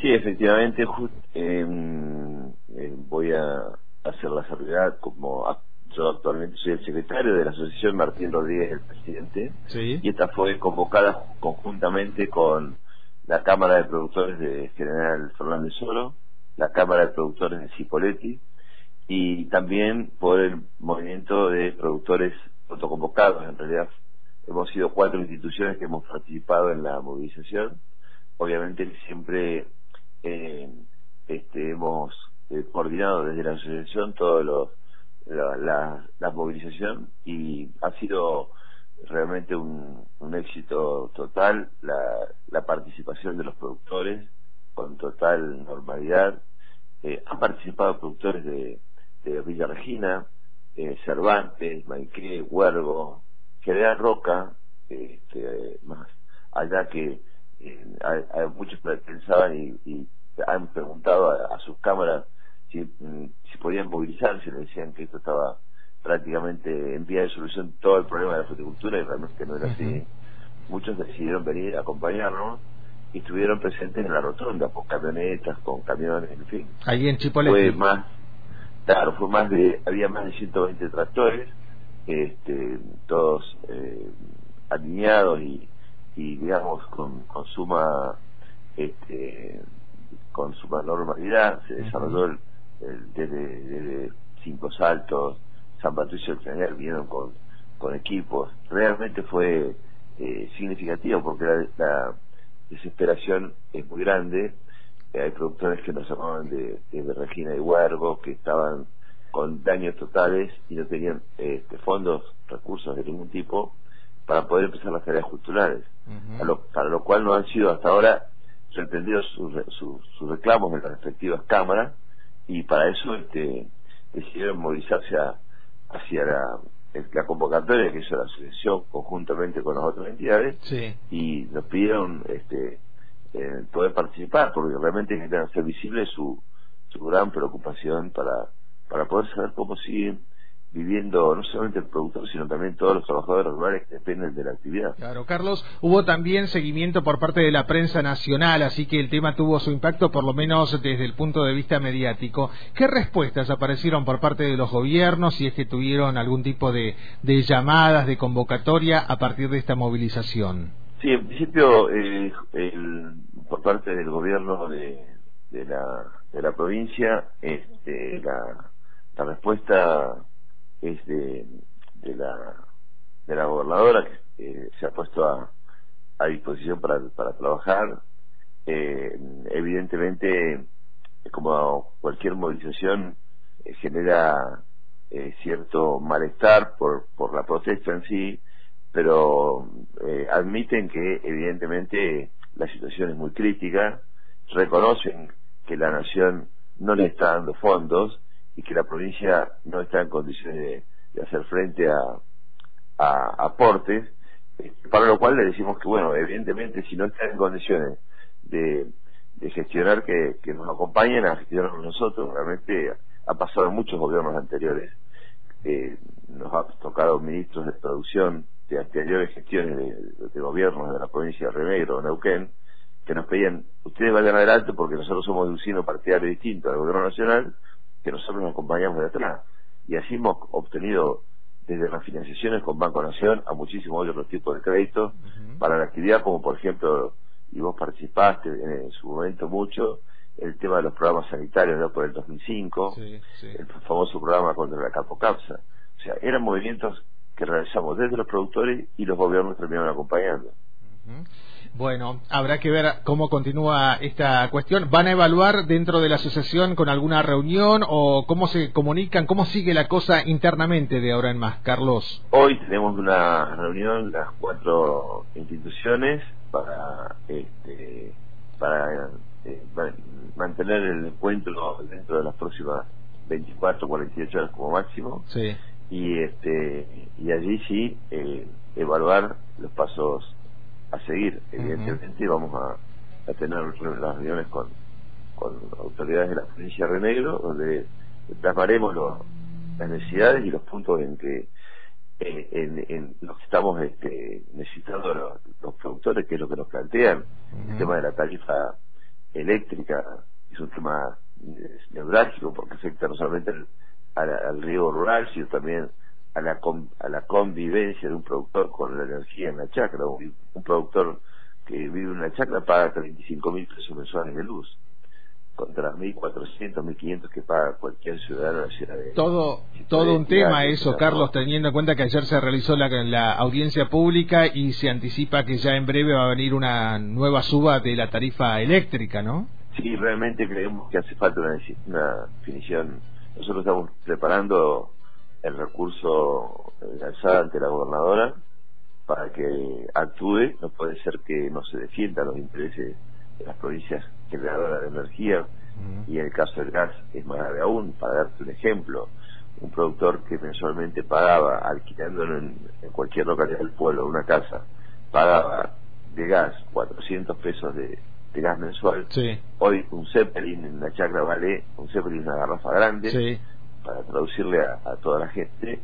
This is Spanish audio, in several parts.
Sí, efectivamente, em, eh, voy a hacer la salvedad como yo actualmente soy el secretario de la asociación Martín Rodríguez, el presidente, y esta fue convocada conjuntamente con la Cámara de Productores de General Fernández Solo, la Cámara de Productores de Cipoletti y también por el movimiento de productores autoconvocados. En realidad hemos sido cuatro instituciones que hemos participado en la movilización. Obviamente siempre eh, este, hemos eh, coordinado desde la asociación todos los la, la, movilización y ha sido realmente un, éxito total la, la, participación de los productores con total normalidad. Eh, han participado productores de, de Villa Regina, eh, Cervantes, Maiqué, Huergo, General Roca, este, más allá que eh, hay, muchos pensaban y, y han preguntado a, sus cámaras si, mm, si podían movilizarse, le decían que esto estaba prácticamente en vía de solución todo el problema de la fruticultura y realmente no era así. Muchos decidieron venir a acompañarnos y estuvieron presentes en la rotonda con camionetas, con camiones, en fin. Ahí en Chipolete. Fue más, claro, fue más de, había más de 120 tractores, este, todos eh, alineados y, y digamos con, con suma este, con suma normalidad se desarrolló el, desde, Cinco Saltos San Patricio del General vinieron con, con equipos. Realmente fue eh, significativo porque la, desesperación es muy grande. Hay productores que nos llamaban de, de Regina y Huergo que estaban con daños totales y no tenían este, fondos, recursos de ningún tipo para poder empezar las tareas culturales, para lo cual no han sido hasta ahora sorprendidos sus, sus, reclamos en las respectivas cámaras y para eso este, decidieron movilizarse hacia la, la, convocatoria que hizo la asociación conjuntamente con las otras entidades y nos pidieron este, eh, poder participar porque realmente querían hacer visible su, su gran preocupación para, para poder saber cómo siguen viviendo no solamente el productor, sino también todos los trabajadores rurales que dependen de la actividad. Claro, Carlos, hubo también seguimiento por parte de la prensa nacional, así que el tema tuvo su impacto, por lo menos desde el punto de vista mediático. ¿Qué respuestas aparecieron por parte de los gobiernos, si es que tuvieron algún tipo de, llamadas, de convocatoria a partir de esta movilización? Sí, en principio, eh, por parte del gobierno de, la, de la provincia, este, la, la respuesta es de, de la de la gobernadora que se ha puesto a, a disposición para, para trabajar. Eh, evidentemente como cualquier movilización eh, genera eh, cierto malestar por, por la protesta en sí pero admiten que evidentemente la situación es muy crítica reconocen que la nación no le está dando fondos y que la provincia no está en condiciones de, hacer frente a, aportes, eh, para lo cual le decimos que, bueno, evidentemente si no está en condiciones de, gestionar, que, nos acompañen a gestionar con nosotros, realmente ha pasado en muchos gobiernos anteriores. Eh, nos ha tocado ministros de producción de anteriores gestiones de, de gobiernos de la provincia de Remegro, Neuquén, que nos pedían, ustedes vayan adelante porque nosotros somos de un signo partidario distinto al gobierno nacional, que nosotros nos acompañamos de atrás. Y así hemos obtenido desde las financiaciones con Banco Nación a muchísimos otros tipos de créditos para la actividad, como por ejemplo, y vos participaste en, su momento mucho, el tema de los programas sanitarios ¿no? por el 2005, el famoso programa contra la capocapsa. O sea, eran movimientos que realizamos desde los productores y los gobiernos terminaron acompañando. Bueno, habrá que ver cómo continúa esta cuestión. ¿Van a evaluar dentro de la asociación con alguna reunión o cómo se comunican, cómo sigue la cosa internamente de ahora en más, Carlos? Hoy tenemos una reunión, las cuatro instituciones, para, este, para eh, mantener el encuentro dentro de las próximas 24, 48 horas como máximo. Sí. Y, este, y allí sí eh, evaluar los pasos a seguir. Evidentemente vamos a, tener las reuniones con, con autoridades de la provincia de Renegro, donde plasmaremos las necesidades y los puntos en que eh, en, en los que estamos este, necesitando los, productores, que es lo que nos plantean, el tema de la tarifa eléctrica es un tema neurálgico porque afecta no solamente al, al, riego rural, sino también a la, a la convivencia de un productor con la energía en la chacra. Un, productor que vive en una chacra paga 35 mil pesos mensuales de luz contra las 1.400, 1.500 que paga cualquier ciudadano de la ciudad de... Todo, todo un tema eso, Carlos, teniendo en cuenta que ayer se realizó la, la, audiencia pública y se anticipa que ya en breve va a venir una nueva suba de la tarifa eléctrica, ¿no? Sí, realmente creemos que hace falta una, una definición. Nosotros estamos preparando el recurso de alzada ante la gobernadora para que actúe. No puede ser que no se defiendan los intereses de las provincias generadoras de energía y en el caso del gas es más grave aún. Para darte un ejemplo, un productor que mensualmente pagaba, alquilándolo en, cualquier localidad del pueblo, una casa, pagaba de gas 400 pesos de, gas mensual. Hoy un Zeppelin en la chacra vale, un Zeppelin una garrafa grande, para traducirle a, toda la gente,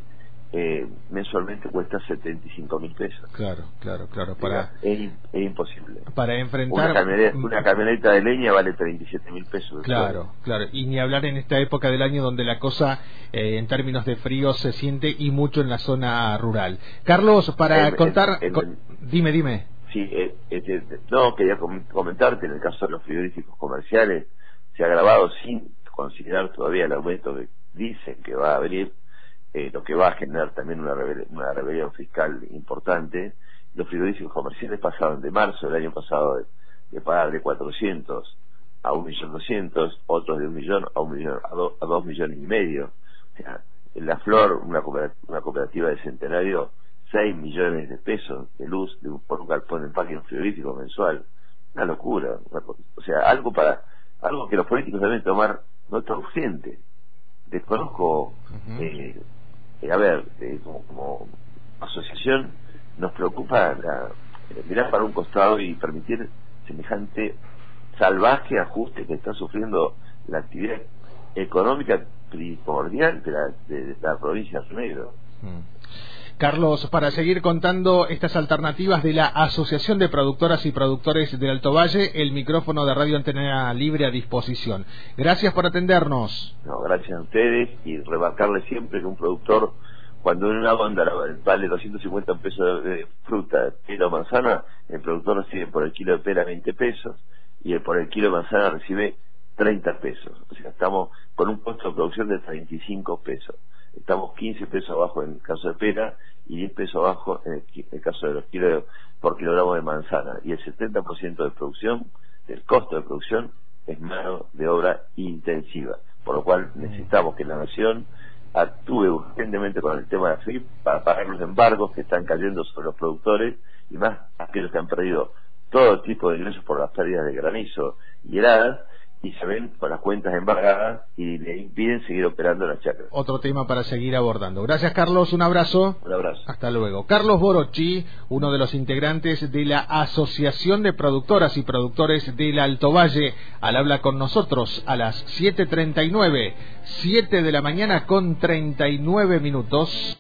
eh, mensualmente cuesta 75 mil pesos. Claro, claro, claro. Para, es, imposible. Para enfrentar. Una camioneta, de leña vale 37 mil pesos. Claro, claro. Y ni hablar en esta época del año donde la cosa, eh, en términos de frío, se siente y mucho en la zona rural. Carlos, para contar. dime, dime. Sí, eh, este, no, quería comentarte, en el caso de los frigoríficos comerciales, se ha agravado sin considerar todavía el aumento que dicen que va a abrir, eh, lo que va a generar también una, una rebelión fiscal importante. Los frigoríficos comerciales pasaron de marzo del año pasado de, pagar de 400 a 1.200.000, otros de un millón a un millón a, a dos millones y medio. O sea, en La Flor, una una cooperativa de centenario, 6 millones de pesos de luz de un, por un galpón de empaque frigorífico mensual. Una locura. o sea, algo para algo que los políticos deben tomar nota urgente desconozco, eh, eh, a ver, eh, como, asociación nos preocupa la, mirar para un costado y permitir semejante salvaje ajuste que está sufriendo la actividad económica primordial de la, de, la provincia de Negro. Carlos, para seguir contando estas alternativas de la Asociación de Productoras y Productores del Alto Valle, el micrófono de Radio Antena Libre a disposición. Gracias por atendernos. No, gracias a ustedes y remarcarle siempre que un productor, cuando en una banda vale 250 pesos de fruta, pera o manzana, el productor recibe por el kilo de pera 20 pesos y por el kilo de manzana recibe 30 pesos. O sea, estamos con un costo de producción de 35 pesos estamos 15 pesos abajo en el caso de pera y 10 pesos abajo en el, caso de los kilos por kilogramo de manzana. Y el 70% de producción, del costo de producción, es mano de obra intensiva. Por lo cual necesitamos que la nación actúe urgentemente con el tema de la FIP para pagar los embargos que están cayendo sobre los productores y más aquellos que han perdido todo tipo de ingresos por las pérdidas de granizo y heladas y se ven con las cuentas embargadas y le impiden seguir operando la chacra. Otro tema para seguir abordando. Gracias Carlos, un abrazo. Un abrazo. Hasta luego. Carlos Borochi, uno de los integrantes de la Asociación de Productoras y Productores del Alto Valle, al habla con nosotros a las 7.39, 7 de la mañana con 39 minutos.